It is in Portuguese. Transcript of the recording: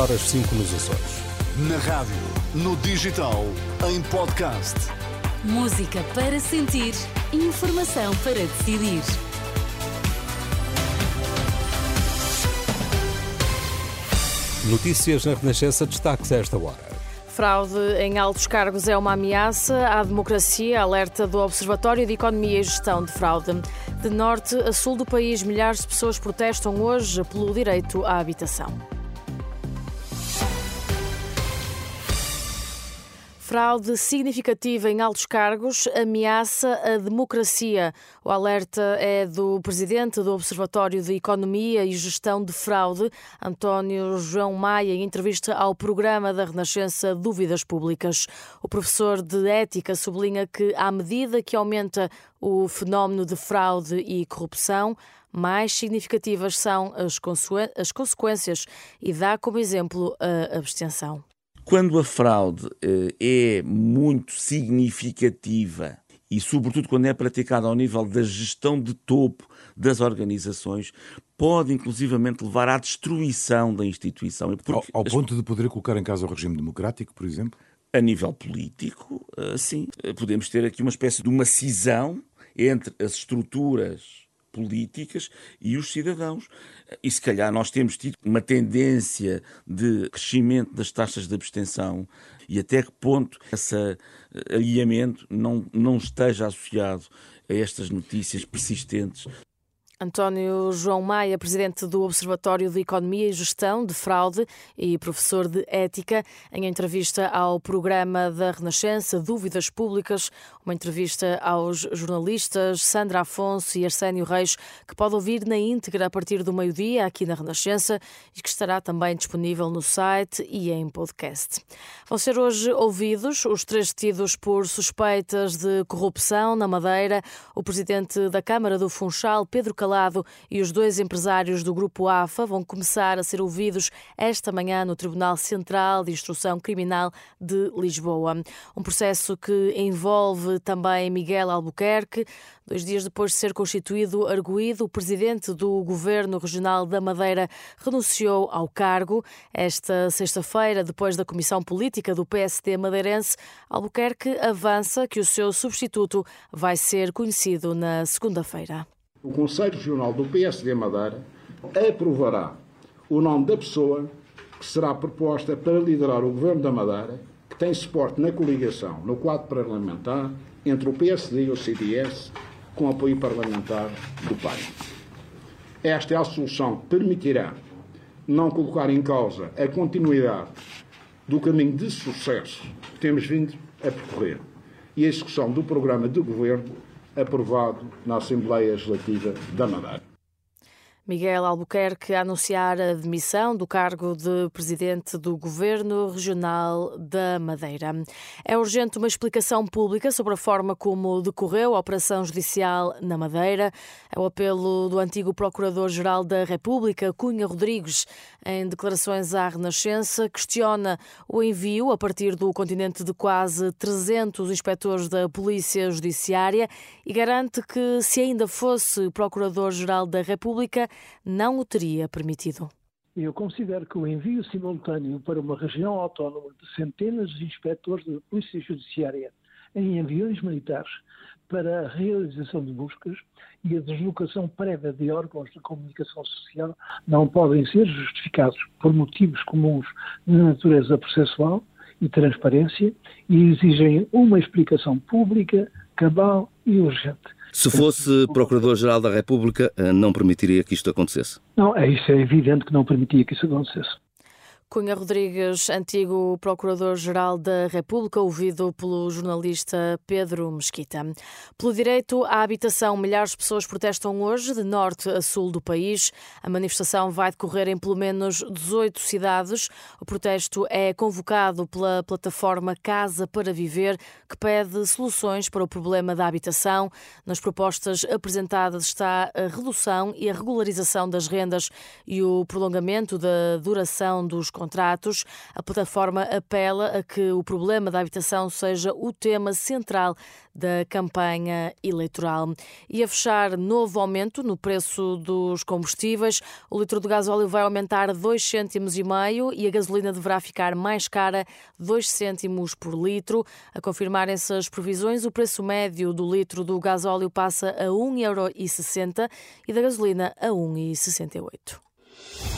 horas 5 nos Açores. Na rádio, no digital, em podcast. Música para sentir, informação para decidir. Notícias na Renascença, destaques a esta hora. Fraude em altos cargos é uma ameaça à democracia, alerta do Observatório de Economia e Gestão de Fraude. De norte a sul do país, milhares de pessoas protestam hoje pelo direito à habitação. Fraude significativa em altos cargos ameaça a democracia. O alerta é do presidente do Observatório de Economia e Gestão de Fraude, António João Maia, em entrevista ao programa da Renascença Dúvidas Públicas. O professor de Ética sublinha que, à medida que aumenta o fenómeno de fraude e corrupção, mais significativas são as, consequências e dá como exemplo a abstenção. Quando a fraude eh, é muito significativa e, sobretudo, quando é praticada ao nível da gestão de topo das organizações, pode inclusivamente levar à destruição da instituição. Ao, ao ponto de poder colocar em causa o regime democrático, por exemplo? A nível político, eh, sim. Podemos ter aqui uma espécie de uma cisão entre as estruturas políticas e os cidadãos. E se calhar nós temos tido uma tendência de crescimento das taxas de abstenção e até que ponto esse alinhamento não, não esteja associado a estas notícias persistentes António João Maia, presidente do Observatório de Economia e Gestão de Fraude e professor de Ética, em entrevista ao programa da Renascença Dúvidas Públicas, uma entrevista aos jornalistas Sandra Afonso e Arsénio Reis, que pode ouvir na íntegra a partir do meio-dia aqui na Renascença e que estará também disponível no site e em podcast. Vão ser hoje ouvidos os três detidos por suspeitas de corrupção na Madeira, o presidente da Câmara do Funchal, Pedro Calado, Calado e os dois empresários do Grupo AFA vão começar a ser ouvidos esta manhã no Tribunal Central de Instrução Criminal de Lisboa. Um processo que envolve também Miguel Albuquerque. Dois dias depois de ser constituído arguído, o presidente do Governo Regional da Madeira renunciou ao cargo. Esta sexta-feira, depois da Comissão Política do PSD madeirense, Albuquerque avança que o seu substituto vai ser conhecido na segunda-feira o Conselho Regional do PSD Madeira aprovará o nome da pessoa que será proposta para liderar o Governo da Madeira, que tem suporte na coligação, no quadro parlamentar, entre o PSD e o CDS, com apoio parlamentar do PAN. Esta é a solução que permitirá não colocar em causa a continuidade do caminho de sucesso que temos vindo a percorrer e a execução do programa de governo aprovado na Assembleia Legislativa da Madeira. Miguel Albuquerque a anunciar a demissão do cargo de presidente do Governo Regional da Madeira. É urgente uma explicação pública sobre a forma como decorreu a operação judicial na Madeira. É o apelo do antigo Procurador-Geral da República, Cunha Rodrigues, em declarações à Renascença, questiona o envio a partir do continente de quase 300 inspectores da Polícia Judiciária e garante que, se ainda fosse Procurador-Geral da República, não o teria permitido. Eu considero que o envio simultâneo para uma região autónoma de centenas de inspectores da Polícia Judiciária em aviões militares para a realização de buscas e a deslocação prévia de órgãos de comunicação social não podem ser justificados por motivos comuns de natureza processual e transparência e exigem uma explicação pública, cabal e urgente. Se fosse Procurador-Geral da República, eh, não permitiria que isto acontecesse? Não, é isso, é evidente que não permitia que isso acontecesse. Cunha Rodrigues, antigo Procurador-Geral da República, ouvido pelo jornalista Pedro Mesquita. Pelo direito à habitação, milhares de pessoas protestam hoje, de norte a sul do país. A manifestação vai decorrer em pelo menos 18 cidades. O protesto é convocado pela plataforma Casa para Viver, que pede soluções para o problema da habitação. Nas propostas apresentadas está a redução e a regularização das rendas e o prolongamento da duração dos contratos. A plataforma apela a que o problema da habitação seja o tema central da campanha eleitoral. E a fechar, novo aumento no preço dos combustíveis. O litro de gás óleo vai aumentar 2 cêntimos e meio e a gasolina deverá ficar mais cara, 2 cêntimos por litro. A confirmarem-se previsões, o preço médio do litro do gás óleo passa a 1,60€ e da gasolina a 1,68€.